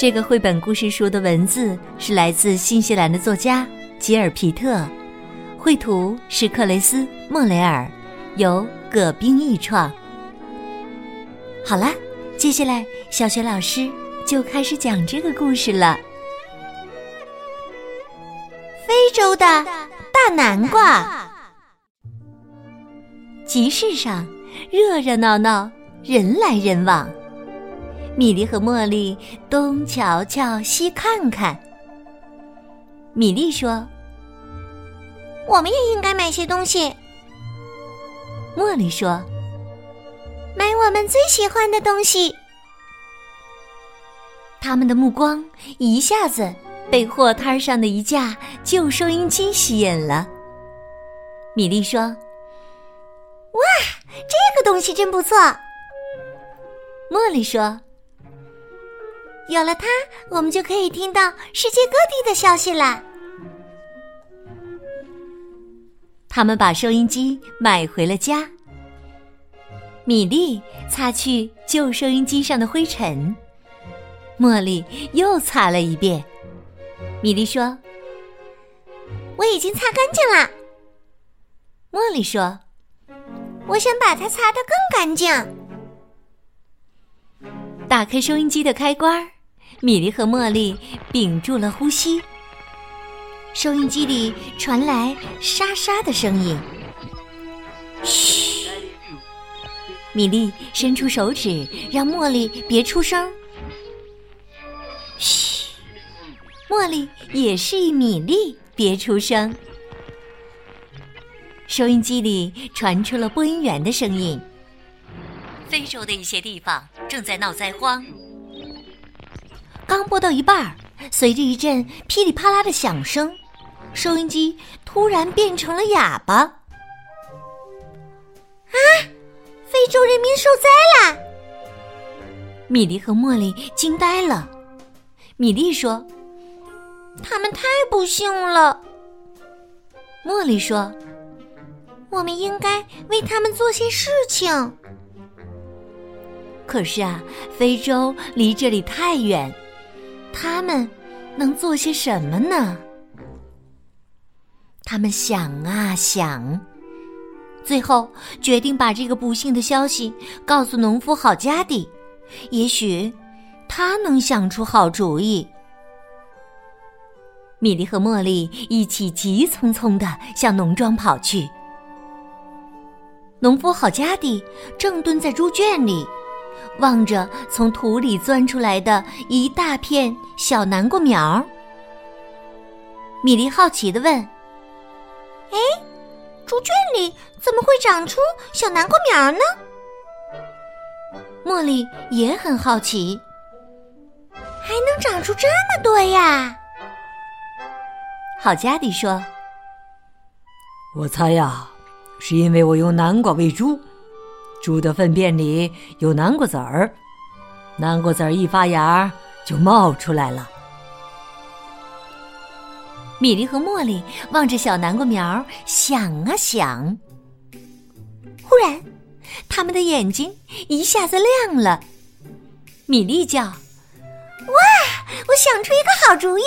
这个绘本故事书的文字是来自新西兰的作家吉尔皮特，绘图是克雷斯莫雷尔，由葛冰译创。好了，接下来小雪老师就开始讲这个故事了。非洲的大南瓜，集市上热热闹闹，人来人往。米莉和茉莉东瞧瞧，西看看。米莉说：“我们也应该买些东西。”茉莉说：“买我们最喜欢的东西。”他们的目光一下子被货摊上的一架旧收音机吸引了。米莉说：“哇，这个东西真不错。”茉莉说。有了它，我们就可以听到世界各地的消息了。他们把收音机买回了家。米莉擦去旧收音机上的灰尘，茉莉又擦了一遍。米莉说：“我已经擦干净了。”茉莉说：“我想把它擦得更干净。”打开收音机的开关儿。米莉和茉莉屏住了呼吸。收音机里传来沙沙的声音。嘘！米莉伸出手指，让茉莉别出声。嘘！茉莉也示意米莉别出声。收音机里传出了播音员的声音：“非洲的一些地方正在闹灾荒。”刚播到一半儿，随着一阵噼里啪啦的响声，收音机突然变成了哑巴。啊！非洲人民受灾啦！米莉和茉莉惊呆了。米莉说：“他们太不幸了。”茉莉说：“我们应该为他们做些事情。”可是啊，非洲离这里太远。他们能做些什么呢？他们想啊想，最后决定把这个不幸的消息告诉农夫好加迪，也许他能想出好主意。米莉和茉莉一起急匆匆的向农庄跑去。农夫好加迪正蹲在猪圈里。望着从土里钻出来的一大片小南瓜苗，米莉好奇的问：“哎，猪圈里怎么会长出小南瓜苗呢？”茉莉也很好奇，还能长出这么多呀？郝佳迪说：“我猜呀，是因为我用南瓜喂猪。”猪的粪便里有南瓜籽儿，南瓜籽儿一发芽就冒出来了。米莉和茉莉望着小南瓜苗想啊想，忽然，他们的眼睛一下子亮了。米莉叫：“哇！我想出一个好主意！”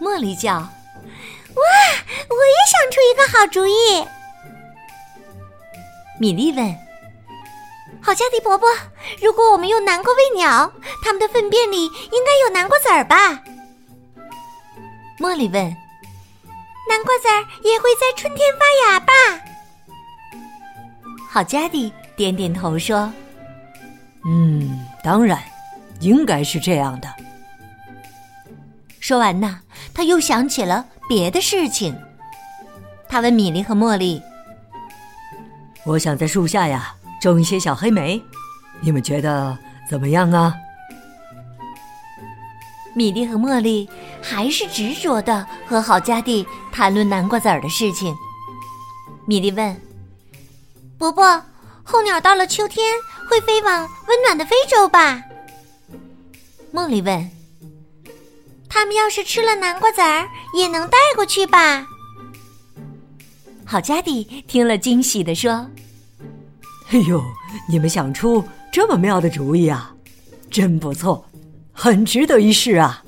茉莉叫：“哇！我也想出一个好主意！”米莉问：“好，家迪伯伯，如果我们用南瓜喂鸟，它们的粪便里应该有南瓜籽儿吧？”茉莉问：“南瓜籽儿也会在春天发芽吧？”好，家迪点点头说：“嗯，当然，应该是这样的。”说完呢，他又想起了别的事情。他问米莉和茉莉。我想在树下呀种一些小黑莓，你们觉得怎么样啊？米莉和茉莉还是执着的和好家弟谈论南瓜籽儿的事情。米莉问：“伯伯，候鸟到了秋天会飞往温暖的非洲吧？”茉莉问：“他们要是吃了南瓜籽儿，也能带过去吧？”好家弟听了惊喜的说：“哎呦，你们想出这么妙的主意啊，真不错。”很值得一试啊！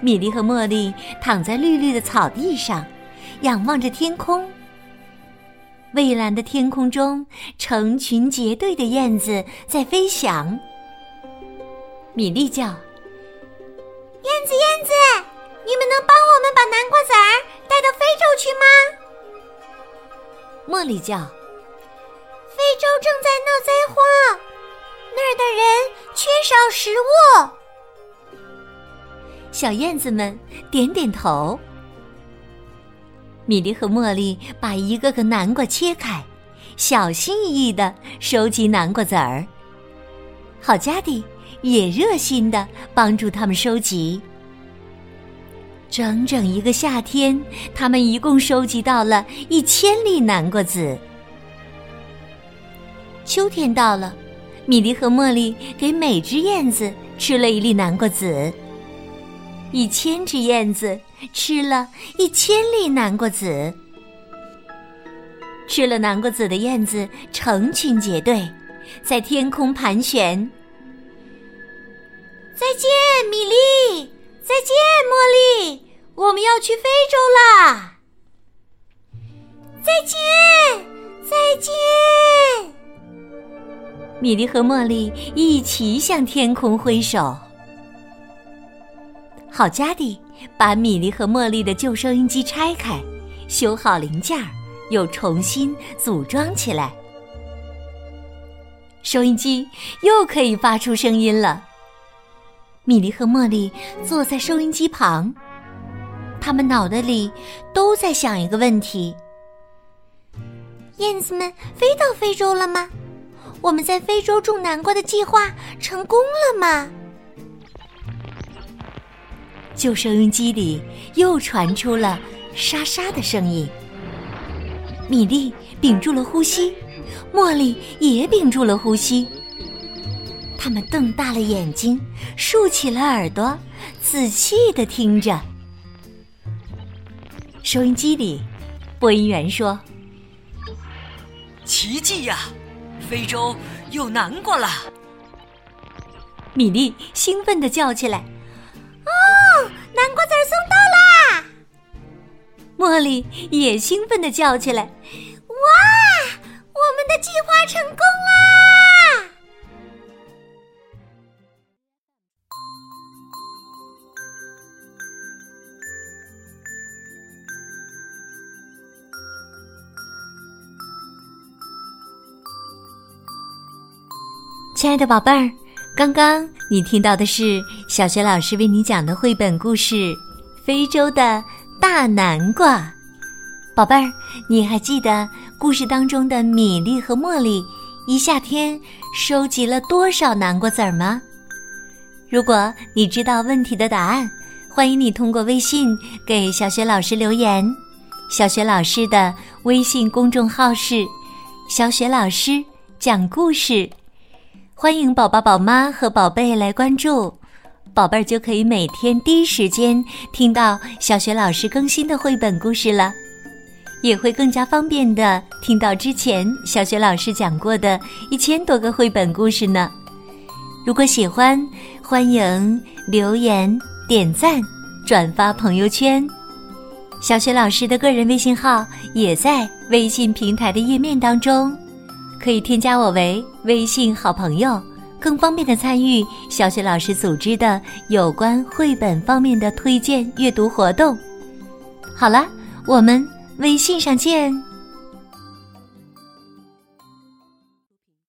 米莉和茉莉躺在绿绿的草地上，仰望着天空。蔚蓝的天空中，成群结队的燕子在飞翔。米莉叫：“燕子，燕子，你们能帮我们把南瓜茉莉叫：“非洲正在闹灾荒。”那儿的人缺少食物。小燕子们点点头。米莉和茉莉把一个个南瓜切开，小心翼翼的收集南瓜籽儿。好家弟也热心的帮助他们收集。整整一个夏天，他们一共收集到了一千粒南瓜籽。秋天到了。米莉和茉莉给每只燕子吃了一粒南瓜籽。一千只燕子吃了一千粒南瓜籽。吃了南瓜籽的燕子成群结队，在天空盘旋。再见，米莉！再见，茉莉！我们要去非洲啦！再见，再见。米莉和茉莉一起向天空挥手。好家弟把米莉和茉莉的旧收音机拆开，修好零件，又重新组装起来。收音机又可以发出声音了。米莉和茉莉坐在收音机旁，他们脑袋里都在想一个问题：燕子们飞到非洲了吗？我们在非洲种南瓜的计划成功了吗？旧收音机里又传出了沙沙的声音。米莉屏住了呼吸，茉莉也屏住了呼吸。他们瞪大了眼睛，竖起了耳朵，仔细的听着。收音机里，播音员说：“奇迹呀！”非洲有南瓜了！米莉兴奋的叫起来：“哦，南瓜籽送到啦！”茉莉也兴奋的叫起来：“哇，我们的计划成功啦！”亲爱的宝贝儿，刚刚你听到的是小学老师为你讲的绘本故事《非洲的大南瓜》。宝贝儿，你还记得故事当中的米粒和茉莉一夏天收集了多少南瓜籽儿吗？如果你知道问题的答案，欢迎你通过微信给小雪老师留言。小雪老师的微信公众号是“小雪老师讲故事”。欢迎宝宝、宝妈和宝贝来关注，宝贝儿就可以每天第一时间听到小学老师更新的绘本故事了，也会更加方便的听到之前小学老师讲过的一千多个绘本故事呢。如果喜欢，欢迎留言、点赞、转发朋友圈。小学老师的个人微信号也在微信平台的页面当中。可以添加我为微信好朋友，更方便的参与小雪老师组织的有关绘本方面的推荐阅读活动。好了，我们微信上见。